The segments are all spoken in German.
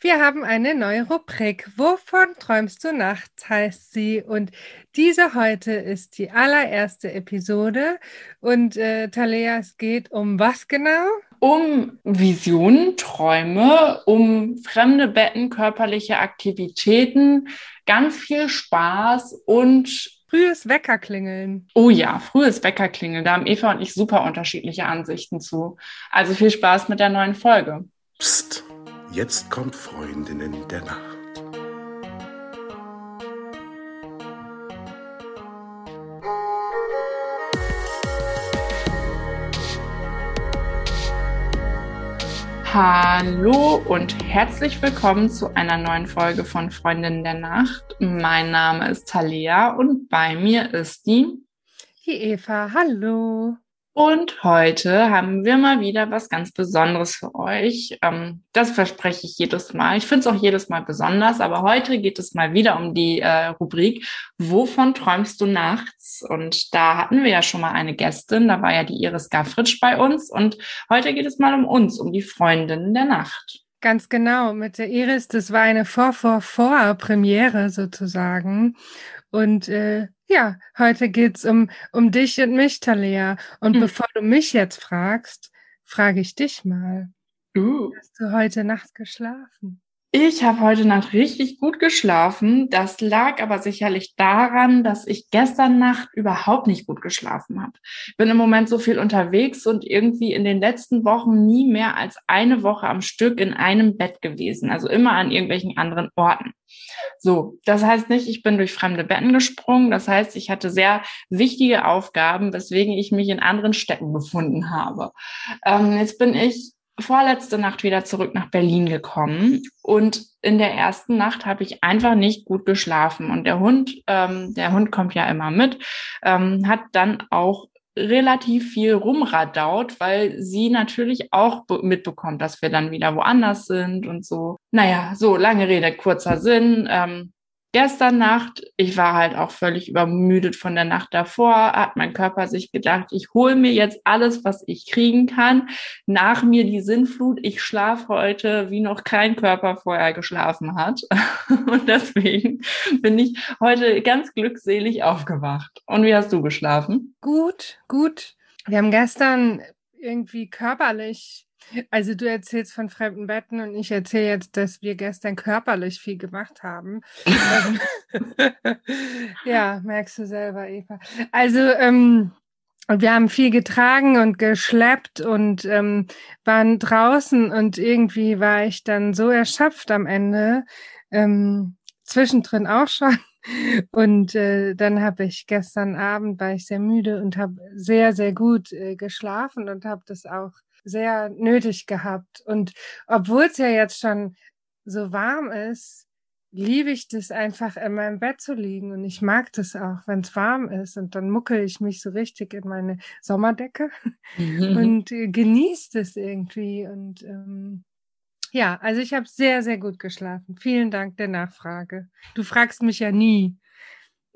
Wir haben eine neue Rubrik. Wovon träumst du nachts, heißt sie. Und diese heute ist die allererste Episode. Und äh, Talea, es geht um was genau? Um Visionen, Träume, um fremde Betten, körperliche Aktivitäten, ganz viel Spaß und Frühes Weckerklingeln. Oh ja, frühes Weckerklingeln. Da haben Eva und ich super unterschiedliche Ansichten zu. Also viel Spaß mit der neuen Folge. Psst. Jetzt kommt Freundinnen der Nacht. Hallo und herzlich willkommen zu einer neuen Folge von Freundinnen der Nacht. Mein Name ist Talia und bei mir ist die Die Eva. Hallo. Und heute haben wir mal wieder was ganz Besonderes für euch. Ähm, das verspreche ich jedes Mal. Ich finde es auch jedes Mal besonders, aber heute geht es mal wieder um die äh, Rubrik Wovon träumst du nachts? Und da hatten wir ja schon mal eine Gästin, da war ja die Iris Gaffritsch bei uns. Und heute geht es mal um uns, um die Freundinnen der Nacht. Ganz genau, mit der Iris, das war eine Vor-Vor-Vor-Premiere sozusagen. Und äh, ja, heute geht's um, um dich und mich, Talia. Und mhm. bevor du mich jetzt fragst, frage ich dich mal. Uh. Hast du heute Nacht geschlafen? Ich habe heute Nacht richtig gut geschlafen. Das lag aber sicherlich daran, dass ich gestern Nacht überhaupt nicht gut geschlafen habe. Bin im Moment so viel unterwegs und irgendwie in den letzten Wochen nie mehr als eine Woche am Stück in einem Bett gewesen. Also immer an irgendwelchen anderen Orten. So, das heißt nicht, ich bin durch fremde Betten gesprungen. Das heißt, ich hatte sehr wichtige Aufgaben, weswegen ich mich in anderen Städten befunden habe. Ähm, jetzt bin ich vorletzte Nacht wieder zurück nach Berlin gekommen und in der ersten Nacht habe ich einfach nicht gut geschlafen und der Hund, ähm, der Hund kommt ja immer mit, ähm, hat dann auch relativ viel rumradaut, weil sie natürlich auch mitbekommt, dass wir dann wieder woanders sind und so. Naja, so lange Rede, kurzer Sinn. Ähm, gestern Nacht, ich war halt auch völlig übermüdet von der Nacht davor, hat mein Körper sich gedacht, ich hole mir jetzt alles, was ich kriegen kann. Nach mir die Sinnflut. Ich schlafe heute, wie noch kein Körper vorher geschlafen hat. Und deswegen bin ich heute ganz glückselig aufgewacht. Und wie hast du geschlafen? Gut, gut. Wir haben gestern irgendwie körperlich also du erzählst von fremden Betten und ich erzähle jetzt, dass wir gestern körperlich viel gemacht haben. ja, merkst du selber, Eva. Also ähm, wir haben viel getragen und geschleppt und ähm, waren draußen und irgendwie war ich dann so erschöpft am Ende, ähm, zwischendrin auch schon. Und äh, dann habe ich gestern Abend war ich sehr müde und habe sehr sehr gut äh, geschlafen und habe das auch sehr nötig gehabt. Und obwohl es ja jetzt schon so warm ist, liebe ich das einfach in meinem Bett zu liegen und ich mag das auch, wenn es warm ist und dann muckel ich mich so richtig in meine Sommerdecke mhm. und äh, genieße das irgendwie und ähm, ja, also ich habe sehr, sehr gut geschlafen. Vielen Dank der Nachfrage. Du fragst mich ja nie.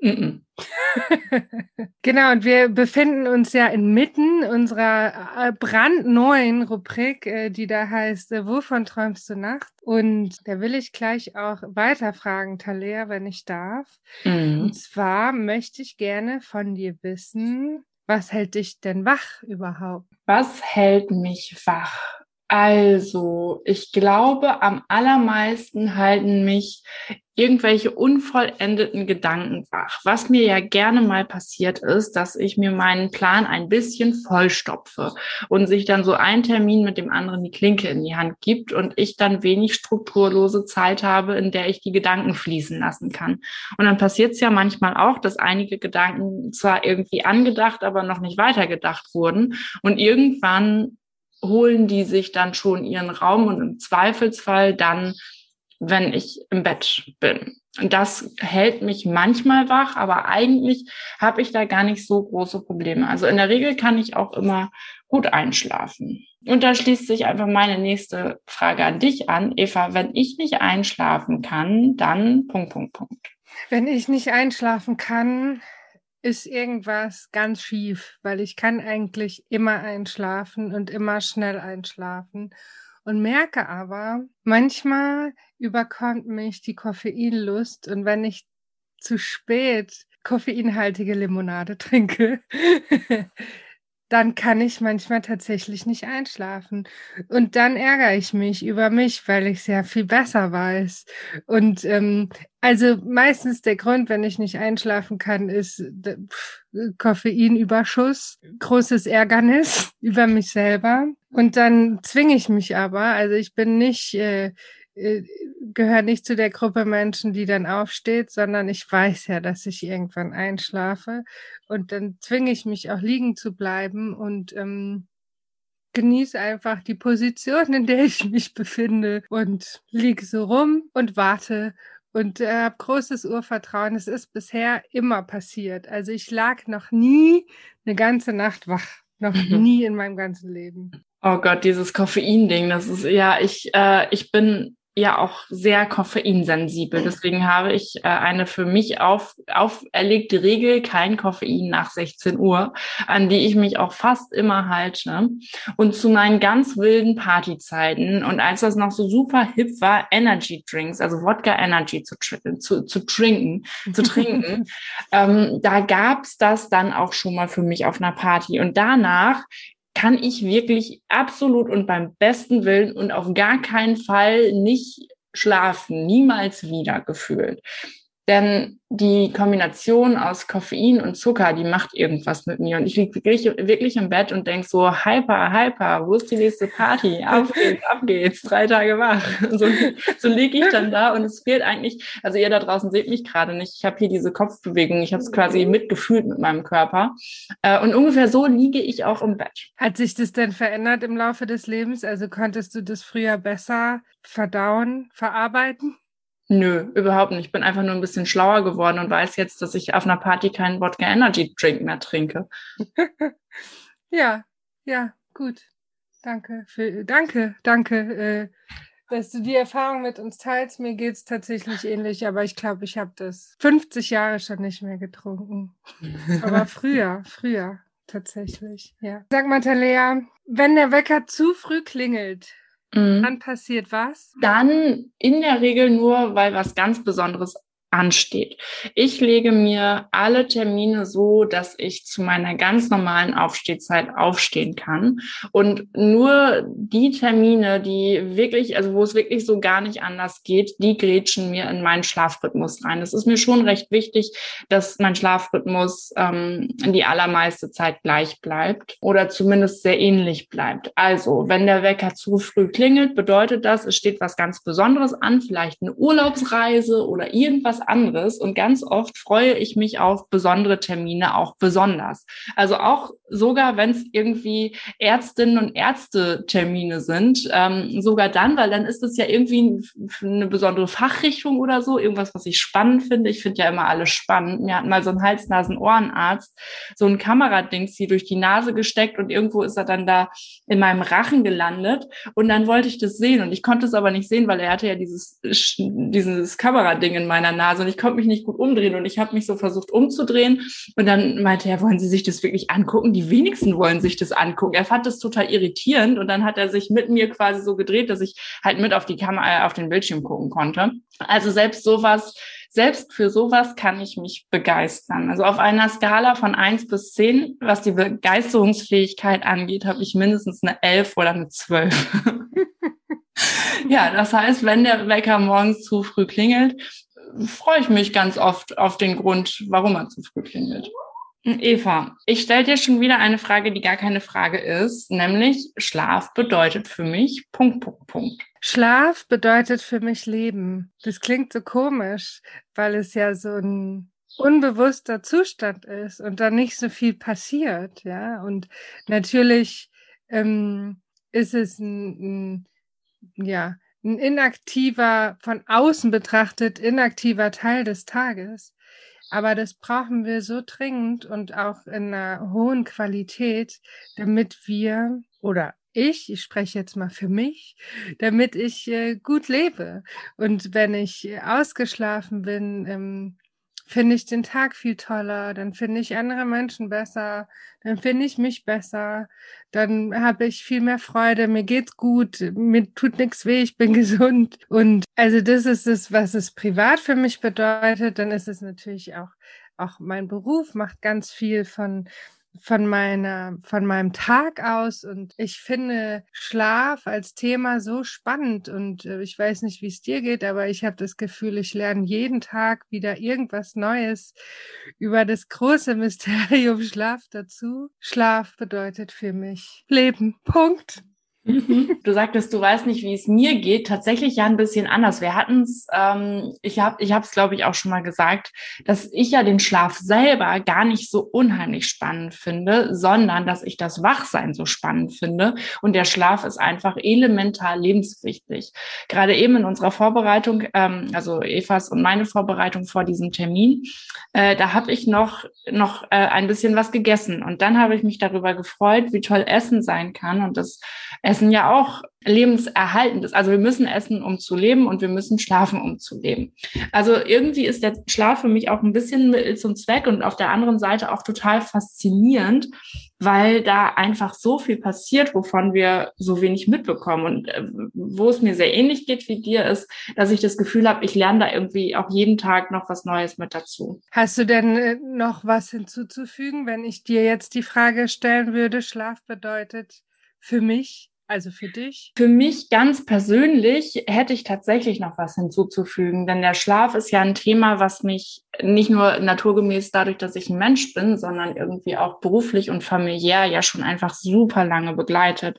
genau, und wir befinden uns ja inmitten unserer äh, brandneuen Rubrik, äh, die da heißt, äh, wovon träumst du Nacht? Und da will ich gleich auch weiterfragen, Talea, wenn ich darf. Mhm. Und zwar möchte ich gerne von dir wissen, was hält dich denn wach überhaupt? Was hält mich wach? Also, ich glaube, am allermeisten halten mich irgendwelche unvollendeten Gedanken wach. Was mir ja gerne mal passiert ist, dass ich mir meinen Plan ein bisschen vollstopfe und sich dann so ein Termin mit dem anderen die Klinke in die Hand gibt und ich dann wenig strukturlose Zeit habe, in der ich die Gedanken fließen lassen kann. Und dann passiert es ja manchmal auch, dass einige Gedanken zwar irgendwie angedacht, aber noch nicht weitergedacht wurden und irgendwann holen die sich dann schon ihren Raum und im Zweifelsfall dann, wenn ich im Bett bin. Und das hält mich manchmal wach, aber eigentlich habe ich da gar nicht so große Probleme. Also in der Regel kann ich auch immer gut einschlafen. Und da schließt sich einfach meine nächste Frage an dich an. Eva, wenn ich nicht einschlafen kann, dann Punkt, Punkt, Punkt. Wenn ich nicht einschlafen kann, ist irgendwas ganz schief, weil ich kann eigentlich immer einschlafen und immer schnell einschlafen. und merke aber, manchmal überkommt mich die Koffeinlust und wenn ich zu spät koffeinhaltige Limonade trinke, dann kann ich manchmal tatsächlich nicht einschlafen. Und dann ärgere ich mich über mich, weil ich sehr viel besser weiß. Und ähm, also meistens der Grund, wenn ich nicht einschlafen kann, ist Koffeinüberschuss, großes Ärgernis über mich selber. Und dann zwinge ich mich aber. Also ich bin nicht äh, gehört nicht zu der Gruppe Menschen, die dann aufsteht, sondern ich weiß ja, dass ich irgendwann einschlafe und dann zwinge ich mich auch liegen zu bleiben und ähm, genieße einfach die Position, in der ich mich befinde und liege so rum und warte und äh, habe großes Urvertrauen. Es ist bisher immer passiert. Also ich lag noch nie eine ganze Nacht wach, noch mhm. nie in meinem ganzen Leben. Oh Gott, dieses Koffein-Ding, das ist ja, ich, äh, ich bin ja auch sehr koffeinsensibel. Deswegen habe ich äh, eine für mich auf, auferlegte Regel, kein Koffein nach 16 Uhr, an die ich mich auch fast immer halte. Und zu meinen ganz wilden Partyzeiten und als das noch so super hip war, Energy Drinks, also Wodka Energy zu, zu, zu trinken, zu trinken, ähm, da gab's das dann auch schon mal für mich auf einer Party. Und danach kann ich wirklich absolut und beim besten Willen und auf gar keinen Fall nicht schlafen, niemals wieder gefühlt. Denn die Kombination aus Koffein und Zucker, die macht irgendwas mit mir. Und ich liege wirklich, wirklich im Bett und denk so, hyper, hyper, wo ist die nächste Party? Auf geht's, ab geht's, drei Tage wach. So, so liege ich dann da und es fehlt eigentlich, also ihr da draußen seht mich gerade nicht, ich habe hier diese Kopfbewegung, ich habe es quasi mitgefühlt mit meinem Körper. Äh, und ungefähr so liege ich auch im Bett. Hat sich das denn verändert im Laufe des Lebens? Also konntest du das früher besser verdauen, verarbeiten? Nö, überhaupt nicht. Ich bin einfach nur ein bisschen schlauer geworden und weiß jetzt, dass ich auf einer Party keinen Wodka Energy Drink mehr trinke. ja, ja, gut. Danke für, danke, danke, äh, dass du die Erfahrung mit uns teilst. Mir geht's tatsächlich ähnlich, aber ich glaube, ich habe das 50 Jahre schon nicht mehr getrunken. aber früher, früher tatsächlich, ja. Sag mal, Talea, wenn der Wecker zu früh klingelt, Mhm. Dann passiert was? Dann in der Regel nur, weil was ganz Besonderes ansteht. Ich lege mir alle Termine so, dass ich zu meiner ganz normalen Aufstehzeit aufstehen kann. Und nur die Termine, die wirklich, also wo es wirklich so gar nicht anders geht, die grätschen mir in meinen Schlafrhythmus rein. Es ist mir schon recht wichtig, dass mein Schlafrhythmus ähm, die allermeiste Zeit gleich bleibt oder zumindest sehr ähnlich bleibt. Also, wenn der Wecker zu früh klingelt, bedeutet das, es steht was ganz Besonderes an, vielleicht eine Urlaubsreise oder irgendwas anderes und ganz oft freue ich mich auf besondere Termine auch besonders. Also auch sogar, wenn es irgendwie Ärztinnen und Ärzte Termine sind, ähm, sogar dann, weil dann ist es ja irgendwie eine besondere Fachrichtung oder so, irgendwas, was ich spannend finde. Ich finde ja immer alles spannend. Mir hat mal so ein Hals-Nasen-Ohrenarzt so ein Kameradings hier durch die Nase gesteckt und irgendwo ist er dann da in meinem Rachen gelandet und dann wollte ich das sehen und ich konnte es aber nicht sehen, weil er hatte ja dieses, dieses Kamerading in meiner Nase und ich konnte mich nicht gut umdrehen und ich habe mich so versucht umzudrehen und dann meinte er, wollen Sie sich das wirklich angucken? Die wenigsten wollen sich das angucken. Er fand das total irritierend und dann hat er sich mit mir quasi so gedreht, dass ich halt mit auf die Kamera, äh, auf den Bildschirm gucken konnte. Also selbst sowas, selbst für sowas kann ich mich begeistern. Also auf einer Skala von eins bis zehn, was die Begeisterungsfähigkeit angeht, habe ich mindestens eine elf oder eine zwölf. ja, das heißt, wenn der Wecker morgens zu früh klingelt, freue ich mich ganz oft auf den Grund, warum er zu früh klingelt. Eva, ich stelle dir schon wieder eine Frage, die gar keine Frage ist, nämlich Schlaf bedeutet für mich Punkt, Punkt, Punkt. Schlaf bedeutet für mich Leben. Das klingt so komisch, weil es ja so ein unbewusster Zustand ist und da nicht so viel passiert, ja. Und natürlich ähm, ist es ein, ein ja ein inaktiver, von außen betrachtet, inaktiver Teil des Tages. Aber das brauchen wir so dringend und auch in einer hohen Qualität, damit wir oder ich, ich spreche jetzt mal für mich, damit ich äh, gut lebe. Und wenn ich ausgeschlafen bin, ähm, finde ich den Tag viel toller, dann finde ich andere Menschen besser, dann finde ich mich besser, dann habe ich viel mehr Freude, mir geht's gut, mir tut nichts weh, ich bin gesund. Und also das ist es, was es privat für mich bedeutet. Dann ist es natürlich auch, auch mein Beruf macht ganz viel von von meiner, von meinem Tag aus. Und ich finde Schlaf als Thema so spannend. Und äh, ich weiß nicht, wie es dir geht, aber ich habe das Gefühl, ich lerne jeden Tag wieder irgendwas Neues über das große Mysterium Schlaf dazu. Schlaf bedeutet für mich Leben. Punkt. Du sagtest, du weißt nicht, wie es mir geht. Tatsächlich ja ein bisschen anders. Wir hatten es, ähm, ich habe ich es, glaube ich, auch schon mal gesagt, dass ich ja den Schlaf selber gar nicht so unheimlich spannend finde, sondern dass ich das Wachsein so spannend finde. Und der Schlaf ist einfach elementar lebenswichtig. Gerade eben in unserer Vorbereitung, ähm, also Evas und meine Vorbereitung vor diesem Termin, äh, da habe ich noch, noch äh, ein bisschen was gegessen. Und dann habe ich mich darüber gefreut, wie toll Essen sein kann. Und das Essen ja auch lebenserhaltend ist. Also wir müssen essen, um zu leben und wir müssen schlafen, um zu leben. Also irgendwie ist der Schlaf für mich auch ein bisschen Mittel zum Zweck und auf der anderen Seite auch total faszinierend, weil da einfach so viel passiert, wovon wir so wenig mitbekommen. Und äh, wo es mir sehr ähnlich geht wie dir, ist, dass ich das Gefühl habe, ich lerne da irgendwie auch jeden Tag noch was Neues mit dazu. Hast du denn äh, noch was hinzuzufügen, wenn ich dir jetzt die Frage stellen würde, Schlaf bedeutet für mich? Also für dich? Für mich ganz persönlich hätte ich tatsächlich noch was hinzuzufügen, denn der Schlaf ist ja ein Thema, was mich nicht nur naturgemäß dadurch, dass ich ein Mensch bin, sondern irgendwie auch beruflich und familiär ja schon einfach super lange begleitet.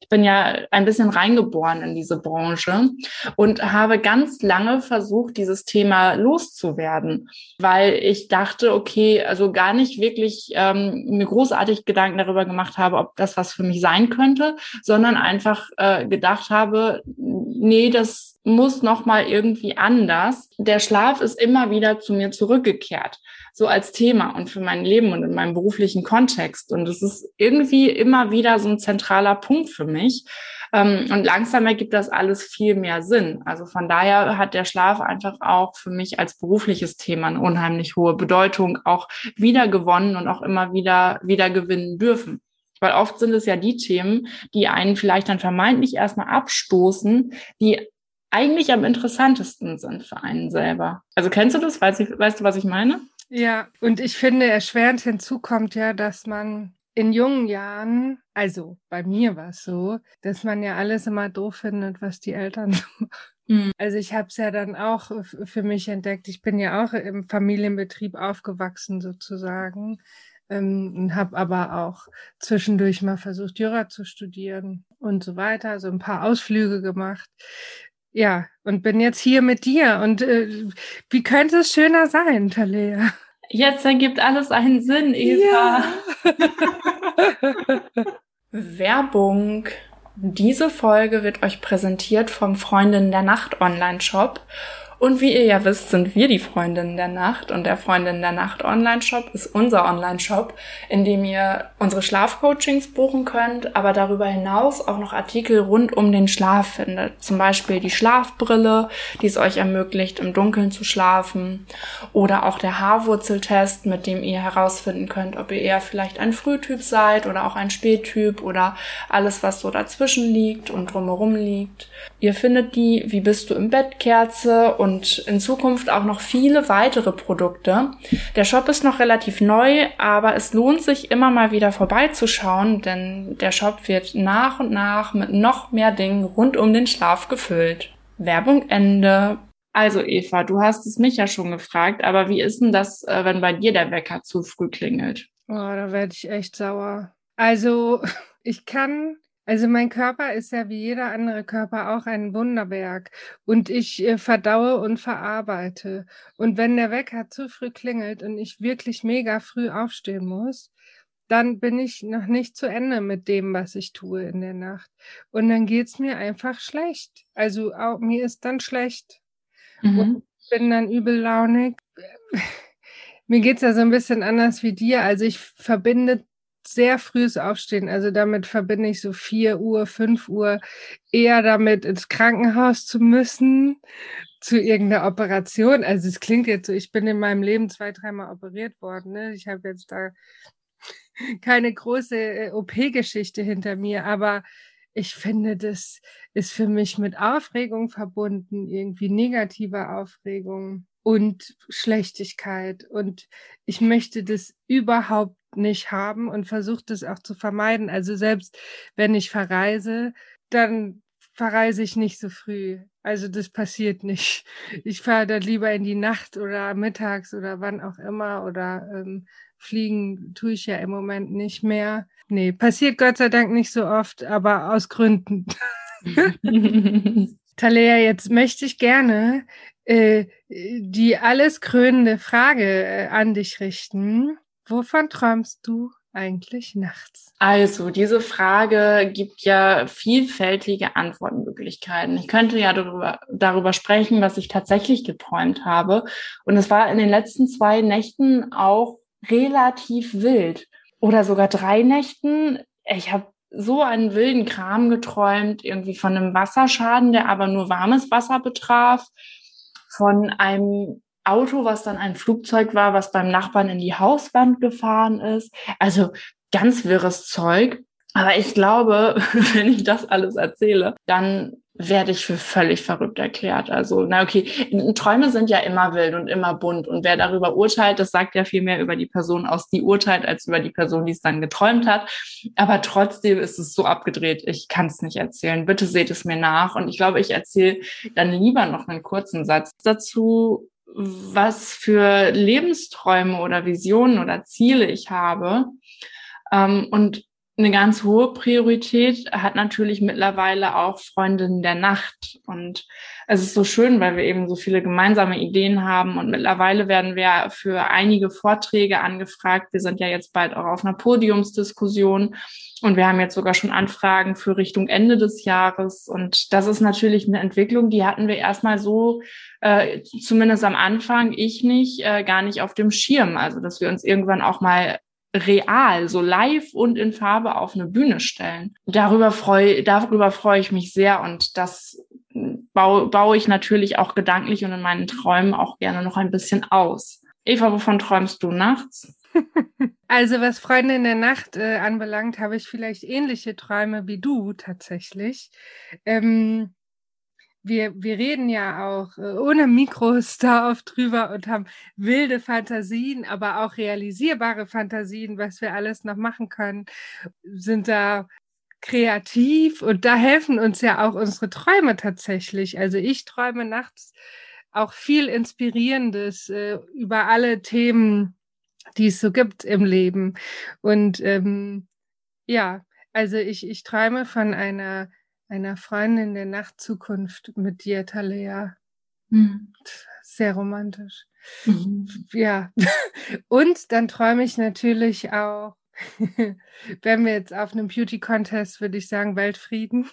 Ich bin ja ein bisschen reingeboren in diese Branche und habe ganz lange versucht, dieses Thema loszuwerden, weil ich dachte, okay, also gar nicht wirklich ähm, mir großartig Gedanken darüber gemacht habe, ob das was für mich sein könnte, sondern einfach äh, gedacht habe, nee, das muss noch mal irgendwie anders. Der Schlaf ist immer wieder zu mir zurückgekehrt so als Thema und für mein Leben und in meinem beruflichen Kontext. Und es ist irgendwie immer wieder so ein zentraler Punkt für mich. Ähm, und langsam ergibt das alles viel mehr Sinn. Also von daher hat der Schlaf einfach auch für mich als berufliches Thema eine unheimlich hohe Bedeutung auch wieder gewonnen und auch immer wieder wieder gewinnen dürfen. Weil oft sind es ja die Themen, die einen vielleicht dann vermeintlich erstmal abstoßen, die eigentlich am interessantesten sind für einen selber. Also kennst du das? Weißt, weißt du, was ich meine? Ja, und ich finde, erschwerend hinzu kommt ja, dass man in jungen Jahren, also bei mir war es so, dass man ja alles immer doof findet, was die Eltern so machen. Mhm. Also ich habe es ja dann auch für mich entdeckt. Ich bin ja auch im Familienbetrieb aufgewachsen sozusagen ähm, und habe aber auch zwischendurch mal versucht, Jura zu studieren und so weiter, so also ein paar Ausflüge gemacht. Ja, und bin jetzt hier mit dir. Und äh, wie könnte es schöner sein, Talea? Jetzt ergibt alles einen Sinn, Eva. Ja. Werbung. Diese Folge wird euch präsentiert vom Freundin der Nacht Online-Shop. Und wie ihr ja wisst, sind wir die Freundinnen der Nacht und der Freundin der Nacht Online-Shop ist unser Online-Shop, in dem ihr unsere Schlafcoachings buchen könnt, aber darüber hinaus auch noch Artikel rund um den Schlaf findet. Zum Beispiel die Schlafbrille, die es euch ermöglicht, im Dunkeln zu schlafen oder auch der Haarwurzeltest, mit dem ihr herausfinden könnt, ob ihr eher vielleicht ein Frühtyp seid oder auch ein Spättyp oder alles, was so dazwischen liegt und drumherum liegt. Ihr findet die Wie bist du im Bett Kerze und in Zukunft auch noch viele weitere Produkte. Der Shop ist noch relativ neu, aber es lohnt sich immer mal wieder vorbeizuschauen, denn der Shop wird nach und nach mit noch mehr Dingen rund um den Schlaf gefüllt. Werbung Ende. Also Eva, du hast es mich ja schon gefragt, aber wie ist denn das, äh, wenn bei dir der Wecker zu früh klingelt? Oh, da werde ich echt sauer. Also ich kann also mein Körper ist ja wie jeder andere Körper auch ein Wunderwerk und ich äh, verdaue und verarbeite. Und wenn der Wecker zu früh klingelt und ich wirklich mega früh aufstehen muss, dann bin ich noch nicht zu Ende mit dem, was ich tue in der Nacht. Und dann geht's mir einfach schlecht. Also auch, mir ist dann schlecht. Mhm. Und bin dann übellaunig. mir geht's ja so ein bisschen anders wie dir. Also ich verbinde sehr frühes Aufstehen. Also damit verbinde ich so vier Uhr, fünf Uhr eher damit ins Krankenhaus zu müssen, zu irgendeiner Operation. Also es klingt jetzt so, ich bin in meinem Leben zwei, dreimal operiert worden. Ne? Ich habe jetzt da keine große äh, OP-Geschichte hinter mir, aber ich finde, das ist für mich mit Aufregung verbunden, irgendwie negative Aufregung und Schlechtigkeit. Und ich möchte das überhaupt nicht haben und versuche das auch zu vermeiden. Also selbst wenn ich verreise, dann verreise ich nicht so früh. Also das passiert nicht. Ich fahre dann lieber in die Nacht oder mittags oder wann auch immer oder ähm, fliegen tue ich ja im Moment nicht mehr. Nee, passiert Gott sei Dank nicht so oft, aber aus Gründen. Talea, jetzt möchte ich gerne äh, die alles krönende Frage äh, an dich richten. Wovon träumst du eigentlich nachts? Also, diese Frage gibt ja vielfältige Antwortmöglichkeiten. Ich könnte ja darüber, darüber sprechen, was ich tatsächlich geträumt habe. Und es war in den letzten zwei Nächten auch relativ wild. Oder sogar drei Nächten. Ich habe so einen wilden Kram geträumt, irgendwie von einem Wasserschaden, der aber nur warmes Wasser betraf, von einem Auto, was dann ein Flugzeug war, was beim Nachbarn in die Hauswand gefahren ist. Also ganz wirres Zeug. Aber ich glaube, wenn ich das alles erzähle, dann werde ich für völlig verrückt erklärt. Also, na okay, Träume sind ja immer wild und immer bunt. Und wer darüber urteilt, das sagt ja viel mehr über die Person aus, die urteilt, als über die Person, die es dann geträumt hat. Aber trotzdem ist es so abgedreht, ich kann es nicht erzählen. Bitte seht es mir nach. Und ich glaube, ich erzähle dann lieber noch einen kurzen Satz dazu, was für Lebensträume oder Visionen oder Ziele ich habe. Ähm, und eine ganz hohe Priorität hat natürlich mittlerweile auch Freundinnen der Nacht. Und es ist so schön, weil wir eben so viele gemeinsame Ideen haben. Und mittlerweile werden wir für einige Vorträge angefragt. Wir sind ja jetzt bald auch auf einer Podiumsdiskussion. Und wir haben jetzt sogar schon Anfragen für Richtung Ende des Jahres. Und das ist natürlich eine Entwicklung, die hatten wir erstmal so, äh, zumindest am Anfang, ich nicht, äh, gar nicht auf dem Schirm. Also, dass wir uns irgendwann auch mal real, so live und in Farbe auf eine Bühne stellen. Darüber freue, darüber freue ich mich sehr und das baue, baue ich natürlich auch gedanklich und in meinen Träumen auch gerne noch ein bisschen aus. Eva, wovon träumst du nachts? Also was Freunde in der Nacht äh, anbelangt, habe ich vielleicht ähnliche Träume wie du tatsächlich. Ähm, wir, wir reden ja auch äh, ohne Mikros da oft drüber und haben wilde Fantasien, aber auch realisierbare Fantasien, was wir alles noch machen können, sind da kreativ und da helfen uns ja auch unsere Träume tatsächlich. Also ich träume nachts auch viel Inspirierendes äh, über alle Themen, die es so gibt im Leben. Und ähm, ja, also ich, ich träume von einer einer Freundin der Nachtzukunft mit dir, Talea. Mhm. Sehr romantisch. Mhm. Ja. Und dann träume ich natürlich auch, wenn wir jetzt auf einem Beauty-Contest, würde ich sagen, Weltfrieden. Mhm.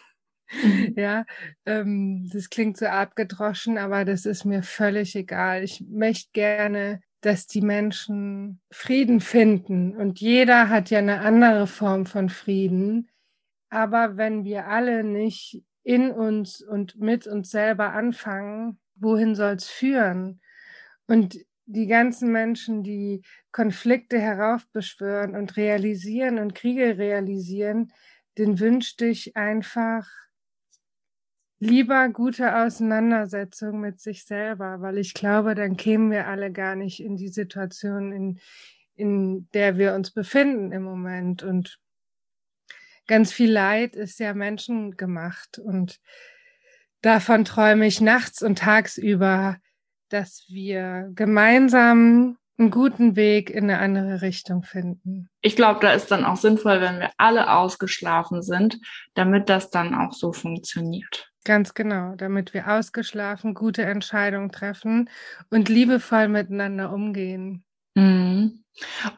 Ja, ähm, das klingt so abgedroschen, aber das ist mir völlig egal. Ich möchte gerne, dass die Menschen Frieden finden. Und jeder hat ja eine andere Form von Frieden. Aber wenn wir alle nicht in uns und mit uns selber anfangen, wohin soll es führen? Und die ganzen Menschen, die Konflikte heraufbeschwören und realisieren und Kriege realisieren, den wünschte ich einfach lieber gute Auseinandersetzung mit sich selber, weil ich glaube, dann kämen wir alle gar nicht in die Situation, in, in der wir uns befinden im Moment. Und ganz viel Leid ist ja menschengemacht und davon träume ich nachts und tagsüber, dass wir gemeinsam einen guten Weg in eine andere Richtung finden. Ich glaube, da ist dann auch sinnvoll, wenn wir alle ausgeschlafen sind, damit das dann auch so funktioniert. Ganz genau, damit wir ausgeschlafen gute Entscheidungen treffen und liebevoll miteinander umgehen. Mhm.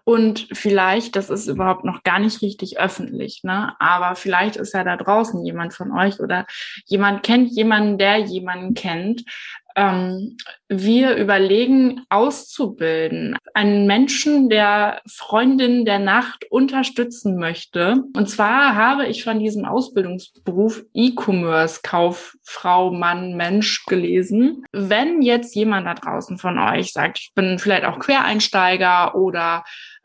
Und vielleicht, das ist überhaupt noch gar nicht richtig öffentlich, ne? Aber vielleicht ist ja da draußen jemand von euch oder jemand kennt jemanden, der jemanden kennt, Ähm, wir überlegen auszubilden. Einen Menschen, der Freundin der Nacht unterstützen möchte. Und zwar habe ich von diesem Ausbildungsberuf E-Commerce, Kauffrau, Mann, Mensch gelesen. Wenn jetzt jemand da draußen von euch sagt, ich bin vielleicht auch Quereinsteiger oder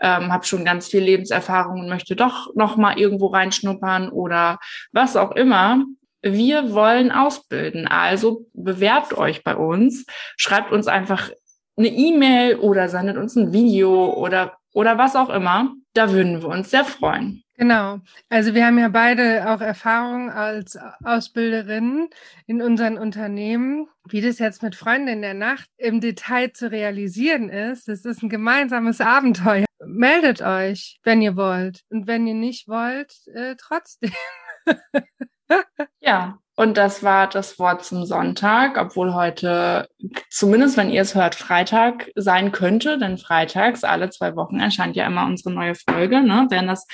ähm, habe schon ganz viel Lebenserfahrung und möchte doch noch mal irgendwo reinschnuppern oder was auch immer, wir wollen ausbilden. Also bewerbt euch bei uns, schreibt uns einfach eine E-Mail oder sendet uns ein Video oder, oder was auch immer. Da würden wir uns sehr freuen. Genau. Also wir haben ja beide auch Erfahrung als Ausbilderinnen in unseren Unternehmen. Wie das jetzt mit Freunden in der Nacht im Detail zu realisieren ist, das ist ein gemeinsames Abenteuer. Meldet euch, wenn ihr wollt. Und wenn ihr nicht wollt, äh, trotzdem. ja, und das war das Wort zum Sonntag, obwohl heute, zumindest wenn ihr es hört, Freitag sein könnte, denn freitags alle zwei Wochen erscheint ja immer unsere neue Folge. Ne? Wenn das,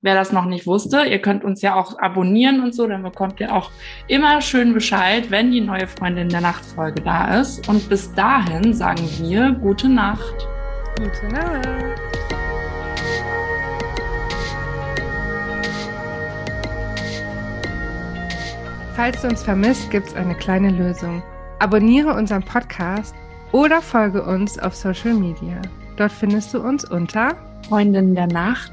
wer das noch nicht wusste, ihr könnt uns ja auch abonnieren und so, dann bekommt ihr auch immer schön Bescheid, wenn die neue Freundin der Nachtfolge da ist. Und bis dahin sagen wir gute Nacht. Gute Nacht. Falls du uns vermisst, gibt es eine kleine Lösung. Abonniere unseren Podcast oder folge uns auf Social Media. Dort findest du uns unter Freundin der Nacht